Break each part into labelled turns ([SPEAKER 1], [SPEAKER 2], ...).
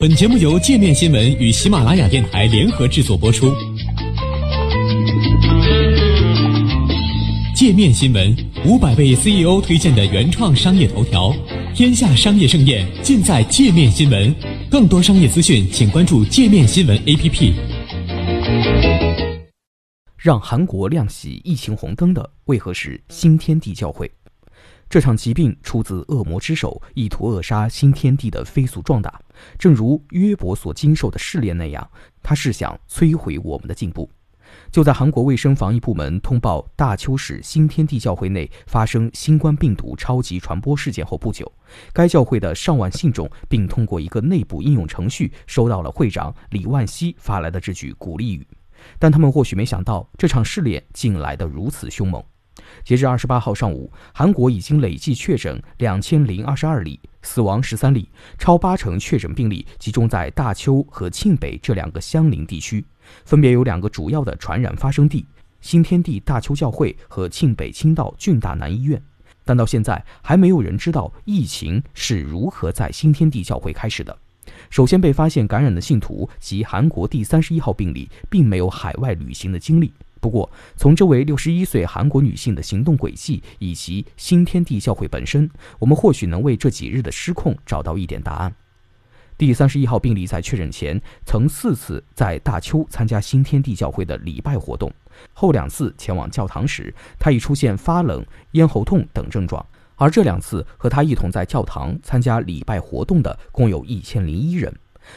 [SPEAKER 1] 本节目由界面新闻与喜马拉雅电台联合制作播出。界面新闻五百位 CEO 推荐的原创商业头条，天下商业盛宴尽在界面新闻。更多商业资讯，请关注界面新闻 APP。
[SPEAKER 2] 让韩国亮起疫情红灯的，为何是新天地教会？这场疾病出自恶魔之手，意图扼杀新天地的飞速壮大。正如约伯所经受的试炼那样，他是想摧毁我们的进步。就在韩国卫生防疫部门通报大邱市新天地教会内发生新冠病毒超级传播事件后不久，该教会的上万信众并通过一个内部应用程序收到了会长李万熙发来的这句鼓励语。但他们或许没想到，这场试炼竟来得如此凶猛。截至二十八号上午，韩国已经累计确诊两千零二十二例，死亡十三例，超八成确诊病例集中在大邱和庆北这两个相邻地区，分别有两个主要的传染发生地：新天地大邱教会和庆北青道郡大南医院。但到现在，还没有人知道疫情是如何在新天地教会开始的。首先被发现感染的信徒及韩国第三十一号病例，并没有海外旅行的经历。不过，从这位六十一岁韩国女性的行动轨迹以及新天地教会本身，我们或许能为这几日的失控找到一点答案。第三十一号病例在确诊前曾四次在大邱参加新天地教会的礼拜活动，后两次前往教堂时，他已出现发冷、咽喉痛等症状。而这两次和他一同在教堂参加礼拜活动的共有一千零一人。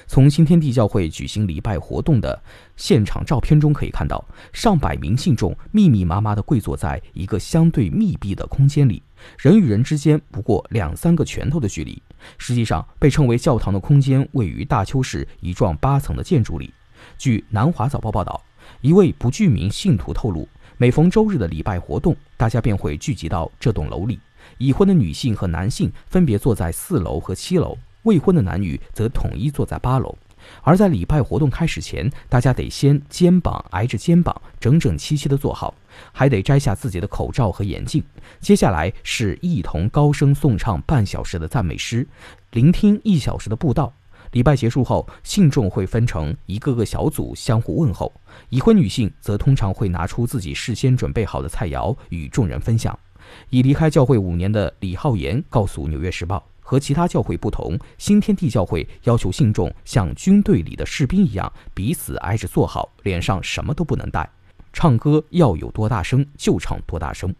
[SPEAKER 2] 从新天地教会举行礼拜活动的现场照片中可以看到，上百名信众密密麻麻地跪坐在一个相对密闭的空间里，人与人之间不过两三个拳头的距离。实际上，被称为教堂的空间位于大邱市一幢八层的建筑里。据南华早报报道，一位不具名信徒透露，每逢周日的礼拜活动，大家便会聚集到这栋楼里。已婚的女性和男性分别坐在四楼和七楼。未婚的男女则统一坐在八楼，而在礼拜活动开始前，大家得先肩膀挨着肩膀，整整齐齐地坐好，还得摘下自己的口罩和眼镜。接下来是一同高声颂唱半小时的赞美诗，聆听一小时的布道。礼拜结束后，信众会分成一个个小组相互问候。已婚女性则通常会拿出自己事先准备好的菜肴与众人分享。已离开教会五年的李浩言告诉《纽约时报》。和其他教会不同，新天地教会要求信众像军队里的士兵一样彼此挨着坐好，脸上什么都不能带，唱歌要有多大声就唱多大声。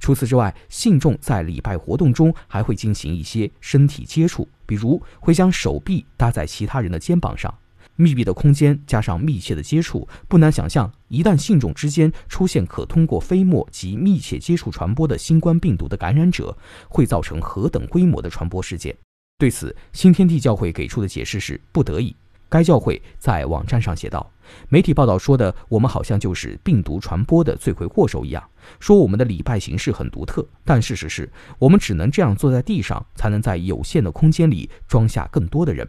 [SPEAKER 2] 除此之外，信众在礼拜活动中还会进行一些身体接触，比如会将手臂搭在其他人的肩膀上。密闭的空间加上密切的接触，不难想象，一旦信众之间出现可通过飞沫及密切接触传播的新冠病毒的感染者，会造成何等规模的传播事件。对此，新天地教会给出的解释是不得已。该教会在网站上写道：“媒体报道说的，我们好像就是病毒传播的罪魁祸首一样，说我们的礼拜形式很独特，但事实是我们只能这样坐在地上，才能在有限的空间里装下更多的人。”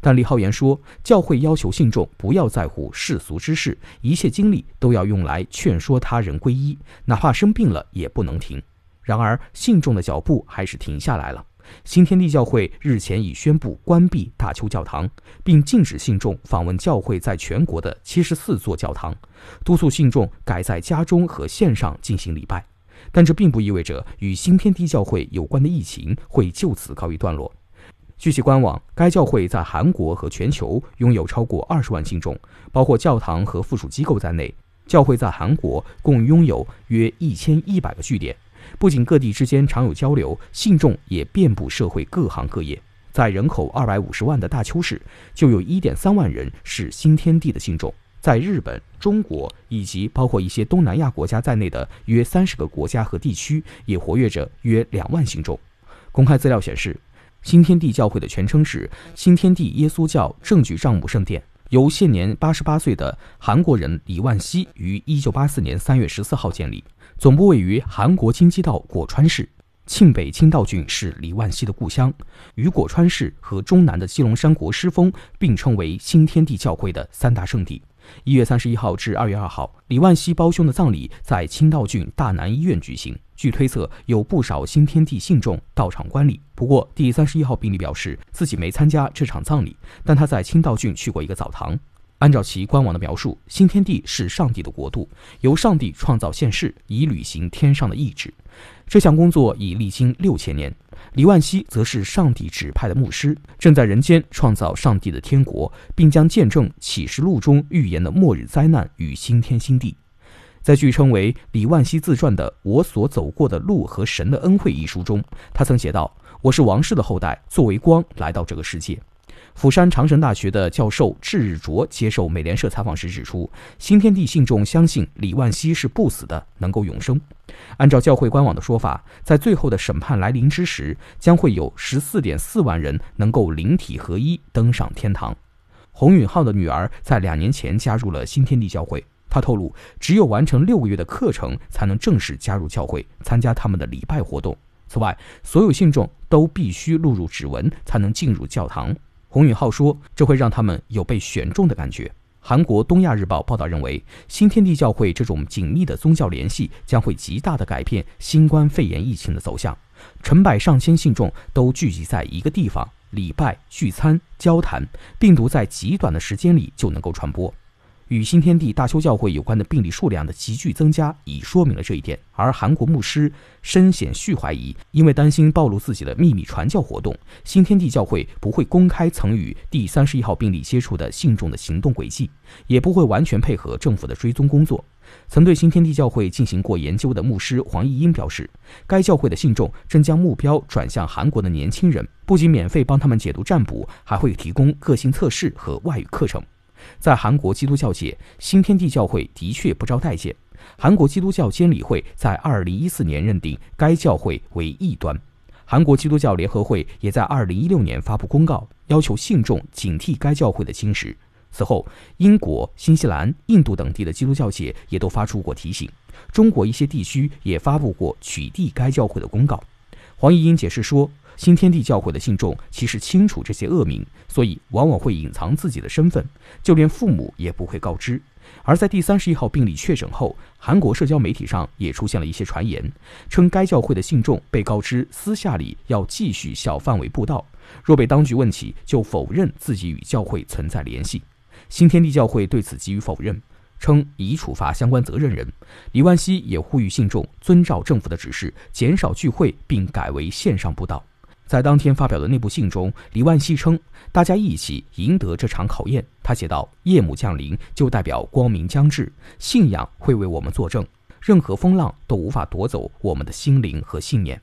[SPEAKER 2] 但李浩言说，教会要求信众不要在乎世俗之事，一切精力都要用来劝说他人皈依，哪怕生病了也不能停。然而，信众的脚步还是停下来了。新天地教会日前已宣布关闭大邱教堂，并禁止信众访问教会在全国的七十四座教堂，督促信众改在家中和线上进行礼拜。但这并不意味着与新天地教会有关的疫情会就此告一段落。据其官网，该教会在韩国和全球拥有超过二十万信众，包括教堂和附属机构在内。教会在韩国共拥有约一千一百个据点，不仅各地之间常有交流，信众也遍布社会各行各业。在人口二百五十万的大邱市，就有一点三万人是新天地的信众。在日本、中国以及包括一些东南亚国家在内的约三十个国家和地区，也活跃着约两万信众。公开资料显示。新天地教会的全称是新天地耶稣教证据账目圣殿，由现年八十八岁的韩国人李万熙于一九八四年三月十四号建立，总部位于韩国京畿道果川市。庆北青道郡是李万熙的故乡，与果川市和中南的基隆山国师峰并称为新天地教会的三大圣地。一月三十一号至二月二号，李万熙胞兄的葬礼在青道郡大南医院举行。据推测，有不少新天地信众到场观礼。不过，第三十一号病例表示自己没参加这场葬礼，但他在青道郡去过一个澡堂。按照其官网的描述，新天地是上帝的国度，由上帝创造现世，以履行天上的意志。这项工作已历经六千年。李万熙则是上帝指派的牧师，正在人间创造上帝的天国，并将见证启示录中预言的末日灾难与新天新地。在据称为李万熙自传的《我所走过的路和神的恩惠》一书中，他曾写道：“我是王室的后代，作为光来到这个世界。”釜山长城大学的教授智卓接受美联社采访时指出，新天地信众相信李万熙是不死的，能够永生。按照教会官网的说法，在最后的审判来临之时，将会有十四点四万人能够灵体合一登上天堂。洪允浩的女儿在两年前加入了新天地教会，她透露，只有完成六个月的课程，才能正式加入教会，参加他们的礼拜活动。此外，所有信众都必须录入指纹，才能进入教堂。洪允浩说：“这会让他们有被选中的感觉。”韩国《东亚日报》报道认为，新天地教会这种紧密的宗教联系将会极大的改变新冠肺炎疫情的走向。成百上千信众都聚集在一个地方，礼拜、聚餐、交谈，病毒在极短的时间里就能够传播。与新天地大邱教会有关的病例数量的急剧增加，已说明了这一点。而韩国牧师深显续怀疑，因为担心暴露自己的秘密传教活动，新天地教会不会公开曾与第三十一号病例接触的信众的行动轨迹，也不会完全配合政府的追踪工作。曾对新天地教会进行过研究的牧师黄义英表示，该教会的信众正将目标转向韩国的年轻人，不仅免费帮他们解读占卜，还会提供个性测试和外语课程。在韩国基督教界，新天地教会的确不招待见。韩国基督教监理会在2014年认定该教会为异端。韩国基督教联合会也在2016年发布公告，要求信众警惕该教会的侵蚀。此后，英国、新西兰、印度等地的基督教界也都发出过提醒。中国一些地区也发布过取缔该教会的公告。黄义英解释说。新天地教会的信众其实清楚这些恶名，所以往往会隐藏自己的身份，就连父母也不会告知。而在第三十一号病例确诊后，韩国社交媒体上也出现了一些传言，称该教会的信众被告知私下里要继续小范围布道，若被当局问起，就否认自己与教会存在联系。新天地教会对此给予否认。称已处罚相关责任人，李万熙也呼吁信众遵照政府的指示，减少聚会，并改为线上布道。在当天发表的内部信中，李万熙称：“大家一起赢得这场考验。”他写道：“夜幕降临，就代表光明将至，信仰会为我们作证，任何风浪都无法夺走我们的心灵和信念。”